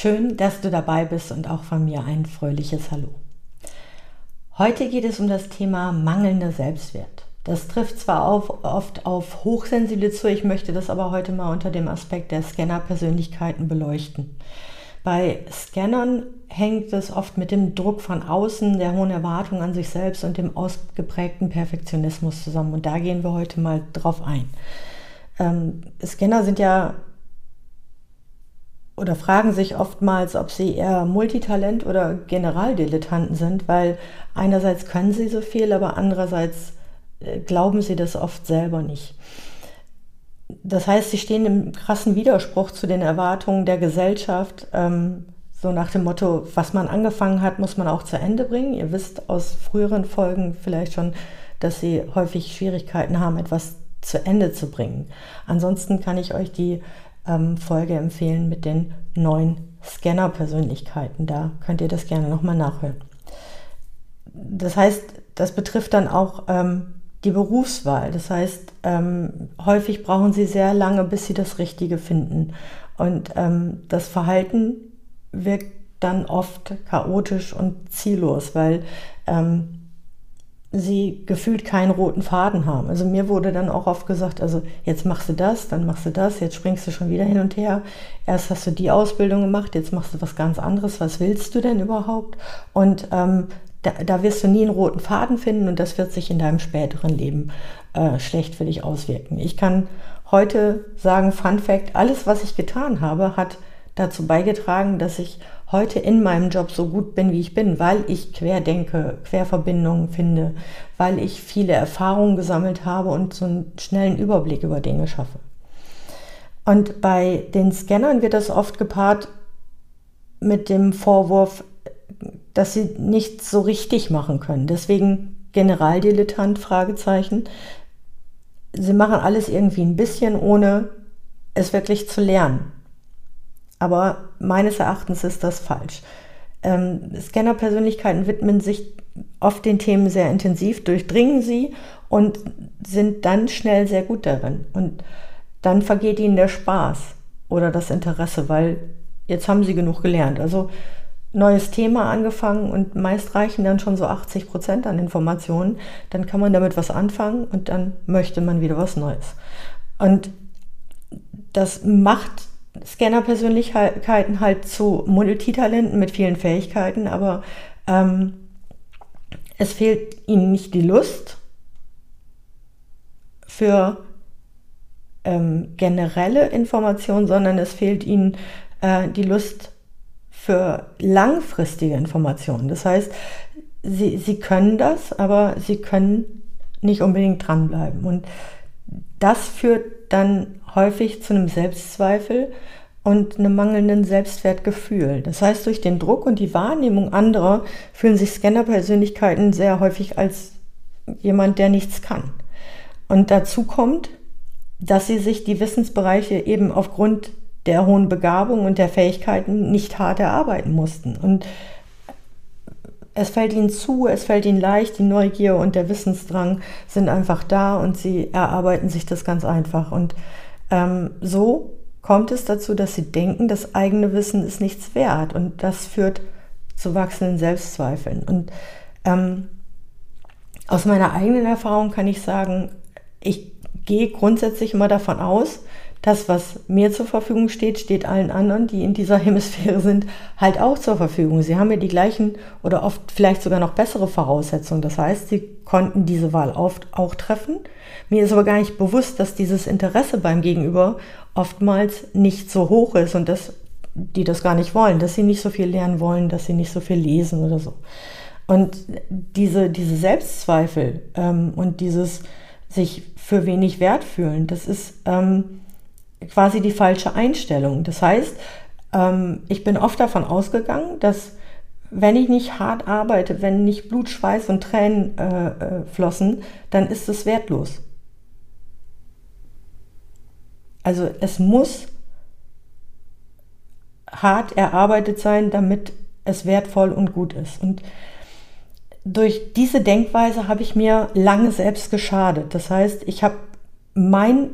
Schön, dass du dabei bist und auch von mir ein fröhliches Hallo. Heute geht es um das Thema mangelnder Selbstwert. Das trifft zwar auf, oft auf Hochsensible zu, ich möchte das aber heute mal unter dem Aspekt der Scanner-Persönlichkeiten beleuchten. Bei Scannern hängt es oft mit dem Druck von außen, der hohen Erwartung an sich selbst und dem ausgeprägten Perfektionismus zusammen. Und da gehen wir heute mal drauf ein. Ähm, Scanner sind ja oder fragen sich oftmals, ob sie eher Multitalent oder Generaldilettanten sind, weil einerseits können sie so viel, aber andererseits äh, glauben sie das oft selber nicht. Das heißt, sie stehen im krassen Widerspruch zu den Erwartungen der Gesellschaft, ähm, so nach dem Motto, was man angefangen hat, muss man auch zu Ende bringen. Ihr wisst aus früheren Folgen vielleicht schon, dass sie häufig Schwierigkeiten haben, etwas zu Ende zu bringen. Ansonsten kann ich euch die ähm, Folge empfehlen mit den neuen Scanner-Persönlichkeiten. Da könnt ihr das gerne nochmal nachhören. Das heißt, das betrifft dann auch ähm, die Berufswahl. Das heißt, ähm, häufig brauchen sie sehr lange, bis sie das Richtige finden. Und ähm, das Verhalten wirkt dann oft chaotisch und ziellos, weil ähm, sie gefühlt keinen roten Faden haben. Also mir wurde dann auch oft gesagt, also jetzt machst du das, dann machst du das, jetzt springst du schon wieder hin und her. Erst hast du die Ausbildung gemacht, jetzt machst du was ganz anderes. Was willst du denn überhaupt? Und ähm, da, da, wirst du nie einen roten Faden finden und das wird sich in deinem späteren Leben äh, schlecht für dich auswirken. Ich kann heute sagen, Fun Fact, alles, was ich getan habe, hat dazu beigetragen, dass ich heute in meinem Job so gut bin, wie ich bin, weil ich querdenke, Querverbindungen finde, weil ich viele Erfahrungen gesammelt habe und so einen schnellen Überblick über Dinge schaffe. Und bei den Scannern wird das oft gepaart mit dem Vorwurf, dass sie nichts so richtig machen können. Deswegen Generaldilettant, Fragezeichen. Sie machen alles irgendwie ein bisschen, ohne es wirklich zu lernen. Aber meines Erachtens ist das falsch. Ähm, Scanner-Persönlichkeiten widmen sich oft den Themen sehr intensiv, durchdringen sie und sind dann schnell sehr gut darin. Und dann vergeht ihnen der Spaß oder das Interesse, weil jetzt haben sie genug gelernt. Also neues Thema angefangen und meist reichen dann schon so 80 Prozent an Informationen. Dann kann man damit was anfangen und dann möchte man wieder was Neues. Und das macht Scanner-Persönlichkeiten halt zu Multitalenten mit vielen Fähigkeiten, aber ähm, es fehlt ihnen nicht die Lust für ähm, generelle Informationen, sondern es fehlt ihnen äh, die Lust für langfristige Informationen. Das heißt, sie, sie können das, aber sie können nicht unbedingt dranbleiben. Und das führt dann häufig zu einem Selbstzweifel und einem mangelnden Selbstwertgefühl. Das heißt, durch den Druck und die Wahrnehmung anderer fühlen sich Scanner-Persönlichkeiten sehr häufig als jemand, der nichts kann. Und dazu kommt, dass sie sich die Wissensbereiche eben aufgrund der hohen Begabung und der Fähigkeiten nicht hart erarbeiten mussten. Und es fällt ihnen zu, es fällt ihnen leicht, die Neugier und der Wissensdrang sind einfach da und sie erarbeiten sich das ganz einfach. Und ähm, so kommt es dazu, dass sie denken, das eigene Wissen ist nichts wert und das führt zu wachsenden Selbstzweifeln. Und ähm, aus meiner eigenen Erfahrung kann ich sagen, ich gehe grundsätzlich immer davon aus, das, was mir zur Verfügung steht, steht allen anderen, die in dieser Hemisphäre sind, halt auch zur Verfügung. Sie haben ja die gleichen oder oft vielleicht sogar noch bessere Voraussetzungen. Das heißt, sie konnten diese Wahl oft auch treffen. Mir ist aber gar nicht bewusst, dass dieses Interesse beim Gegenüber oftmals nicht so hoch ist und dass die das gar nicht wollen, dass sie nicht so viel lernen wollen, dass sie nicht so viel lesen oder so. Und diese, diese Selbstzweifel ähm, und dieses sich für wenig wert fühlen, das ist ähm, quasi die falsche Einstellung. Das heißt, Ähm, ich bin oft davon ausgegangen, dass wenn ich nicht hart arbeite, wenn nicht Blut, Schweiß und Tränen äh, äh, flossen, dann ist es wertlos. Also es muss hart erarbeitet sein, damit es wertvoll und gut ist. Und durch diese Denkweise habe ich mir lange selbst geschadet. Das heißt, ich habe mein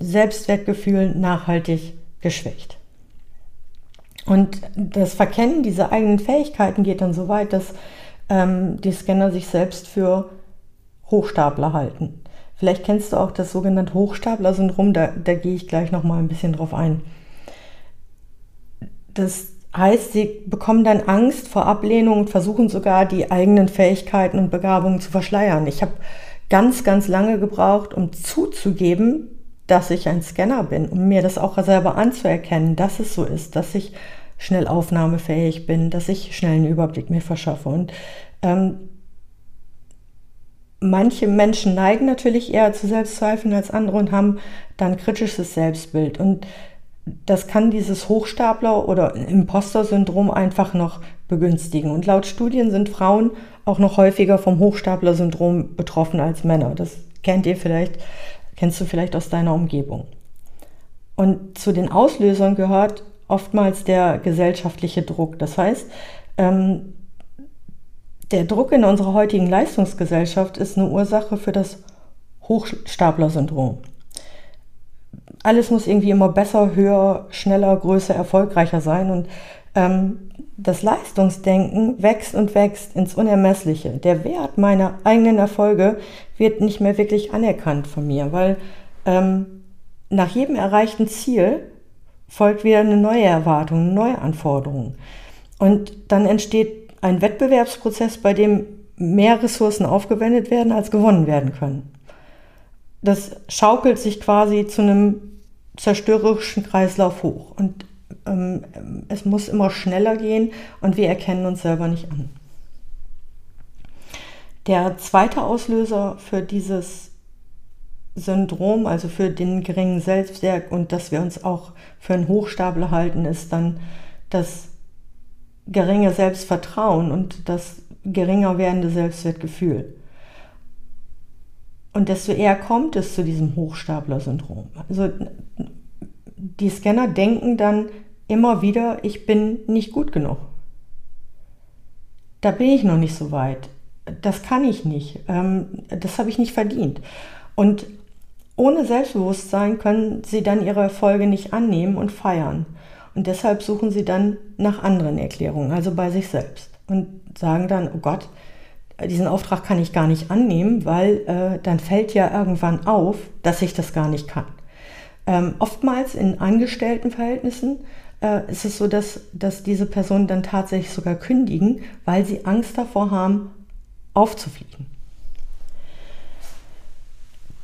Selbstwertgefühl nachhaltig geschwächt. Und das Verkennen dieser eigenen Fähigkeiten geht dann so weit, dass ähm, die Scanner sich selbst für Hochstapler halten. Vielleicht kennst du auch das sogenannte Hochstapler-Syndrom, da, da gehe ich gleich noch mal ein bisschen drauf ein. Das heißt, sie bekommen dann Angst vor Ablehnung und versuchen sogar die eigenen Fähigkeiten und Begabungen zu verschleiern. Ich habe ganz, ganz lange gebraucht, um zuzugeben, dass ich ein Scanner bin, um mir das auch selber anzuerkennen, dass es so ist, dass ich schnell aufnahmefähig bin, dass ich schnell einen Überblick mir verschaffe. Und ähm, manche Menschen neigen natürlich eher zu Selbstzweifeln als andere und haben dann kritisches Selbstbild. Und das kann dieses Hochstapler- oder Imposter-Syndrom einfach noch begünstigen. Und laut Studien sind Frauen auch noch häufiger vom Hochstapler-Syndrom betroffen als Männer. Das kennt ihr vielleicht Kennst du vielleicht aus deiner Umgebung. Und zu den Auslösern gehört oftmals der gesellschaftliche Druck. Das heißt, ähm, der Druck in unserer heutigen Leistungsgesellschaft ist eine Ursache für das Hochstapler-Syndrom. Alles muss irgendwie immer besser, höher, schneller, größer, erfolgreicher sein. Und ähm, das Leistungsdenken wächst und wächst ins Unermessliche. Der Wert meiner eigenen Erfolge wird nicht mehr wirklich anerkannt von mir, weil ähm, nach jedem erreichten Ziel folgt wieder eine neue Erwartung, eine neue Anforderung. Und dann entsteht ein Wettbewerbsprozess, bei dem mehr Ressourcen aufgewendet werden, als gewonnen werden können. Das schaukelt sich quasi zu einem zerstörerischen Kreislauf hoch. Und es muss immer schneller gehen und wir erkennen uns selber nicht an. Der zweite Auslöser für dieses Syndrom, also für den geringen Selbstwert und dass wir uns auch für einen Hochstapler halten, ist dann das geringe Selbstvertrauen und das geringer werdende Selbstwertgefühl. Und desto eher kommt es zu diesem Hochstapler-Syndrom. Also die Scanner denken dann immer wieder, ich bin nicht gut genug. Da bin ich noch nicht so weit. Das kann ich nicht. Ähm, das habe ich nicht verdient. Und ohne Selbstbewusstsein können sie dann ihre Erfolge nicht annehmen und feiern. Und deshalb suchen sie dann nach anderen Erklärungen, also bei sich selbst. Und sagen dann, oh Gott, diesen Auftrag kann ich gar nicht annehmen, weil äh, dann fällt ja irgendwann auf, dass ich das gar nicht kann. Ähm, oftmals in Angestelltenverhältnissen äh, ist es so, dass, dass diese Personen dann tatsächlich sogar kündigen, weil sie Angst davor haben, aufzufliegen.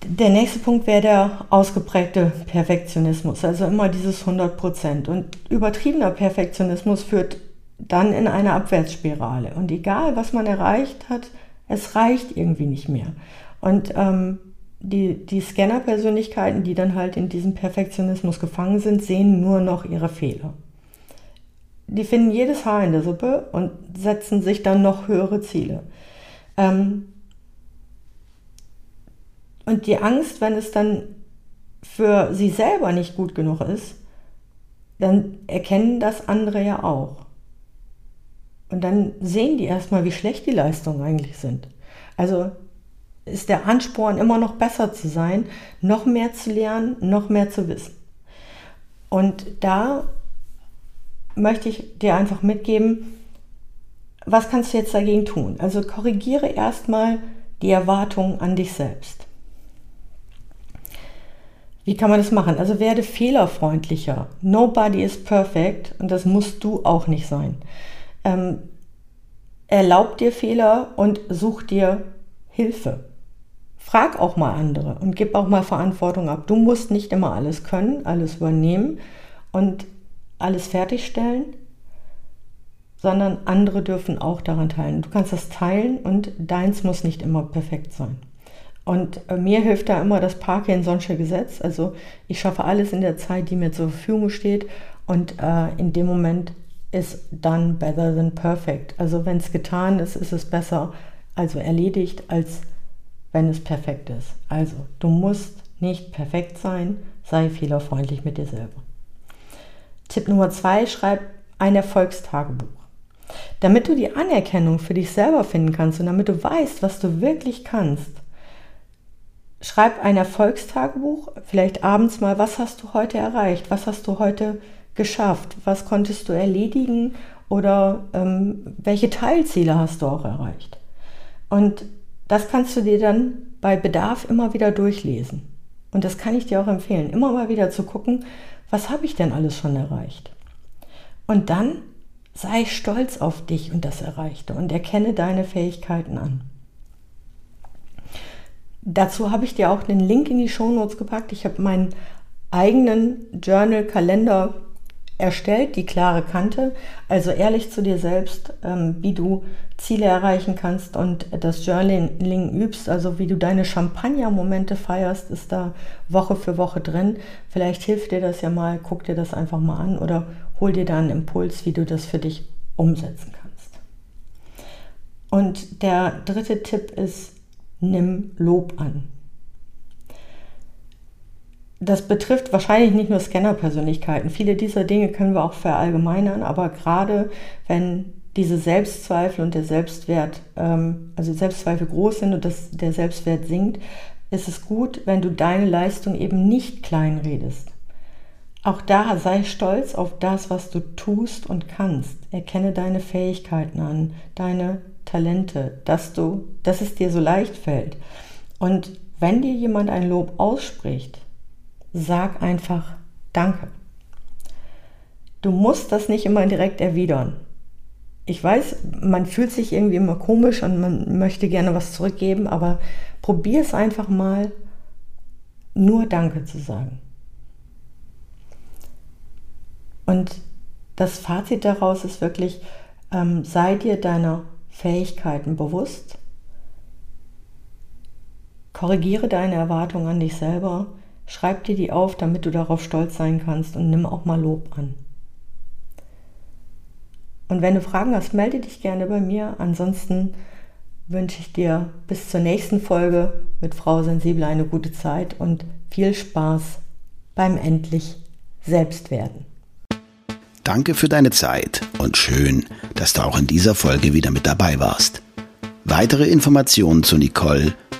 Der nächste Punkt wäre der ausgeprägte Perfektionismus, also immer dieses 100 Prozent. Und übertriebener Perfektionismus führt dann in eine Abwärtsspirale. Und egal, was man erreicht hat, es reicht irgendwie nicht mehr. Und ähm, die, die Scanner-Persönlichkeiten, die dann halt in diesem Perfektionismus gefangen sind, sehen nur noch ihre Fehler. Die finden jedes Haar in der Suppe und setzen sich dann noch höhere Ziele. Ähm und die Angst, wenn es dann für sie selber nicht gut genug ist, dann erkennen das andere ja auch. Und dann sehen die erstmal, wie schlecht die Leistungen eigentlich sind. Also ist der Ansporn, immer noch besser zu sein, noch mehr zu lernen, noch mehr zu wissen. Und da möchte ich dir einfach mitgeben, was kannst du jetzt dagegen tun? Also korrigiere erstmal die Erwartungen an dich selbst. Wie kann man das machen? Also werde fehlerfreundlicher. Nobody is perfect und das musst du auch nicht sein. Ähm, erlaub dir Fehler und such dir Hilfe. Frag auch mal andere und gib auch mal Verantwortung ab. Du musst nicht immer alles können, alles übernehmen und alles fertigstellen, sondern andere dürfen auch daran teilen. Du kannst das teilen und deins muss nicht immer perfekt sein. Und äh, mir hilft da immer das Parkinson'sche Gesetz. Also ich schaffe alles in der Zeit, die mir zur Verfügung steht Und äh, in dem Moment ist done better than perfect. Also wenn es getan ist, ist es besser, also erledigt, als wenn es perfekt ist. Also du musst nicht perfekt sein, sei fehlerfreundlich mit dir selber. Tipp Nummer zwei, schreib ein Erfolgstagebuch. Damit du die Anerkennung für dich selber finden kannst und damit du weißt, was du wirklich kannst, schreib ein Erfolgstagebuch, vielleicht abends mal, was hast du heute erreicht, was hast du heute geschafft, was konntest du erledigen oder ähm, welche Teilziele hast du auch erreicht. Und das kannst du dir dann bei Bedarf immer wieder durchlesen. Und das kann ich dir auch empfehlen, immer mal wieder zu gucken, was habe ich denn alles schon erreicht. Und dann sei stolz auf dich und das Erreichte und erkenne deine Fähigkeiten an. Dazu habe ich dir auch einen Link in die Shownotes gepackt. Ich habe meinen eigenen Journal-Kalender erstellt, die klare Kante, also ehrlich zu dir selbst, ähm, wie du Ziele erreichen kannst und das Journaling übst, also wie du deine Champagner-Momente feierst, ist da Woche für Woche drin. Vielleicht hilft dir das ja mal, guck dir das einfach mal an oder hol dir da einen Impuls, wie du das für dich umsetzen kannst. Und der dritte Tipp ist, nimm Lob an das betrifft wahrscheinlich nicht nur Scanner-Persönlichkeiten. Viele dieser Dinge können wir auch verallgemeinern, aber gerade wenn diese Selbstzweifel und der Selbstwert, ähm, also Selbstzweifel groß sind und das, der Selbstwert sinkt, ist es gut, wenn du deine Leistung eben nicht kleinredest. Auch da sei stolz auf das, was du tust und kannst. Erkenne deine Fähigkeiten an, deine Talente, dass du, dass es dir so leicht fällt. Und wenn dir jemand ein Lob ausspricht, sag einfach Danke. Du musst das nicht immer direkt erwidern. Ich weiß, man fühlt sich irgendwie immer komisch und man möchte gerne was zurückgeben, aber probier es einfach mal, nur Danke zu sagen. Und das Fazit daraus ist wirklich, ähm, sei dir deiner Fähigkeiten bewusst, korrigiere deine Erwartungen an dich selber, Schreib dir die auf, damit du darauf stolz sein kannst und nimm auch mal Lob an. Und wenn du Fragen hast, melde dich gerne bei mir. Ansonsten wünsche ich dir bis zur nächsten Folge mit Frau Sensibel eine gute Zeit und viel Spaß beim endlich Selbstwerden. Danke für deine Zeit und schön, dass du auch in dieser Folge wieder mit dabei warst. Weitere Informationen zu Nicole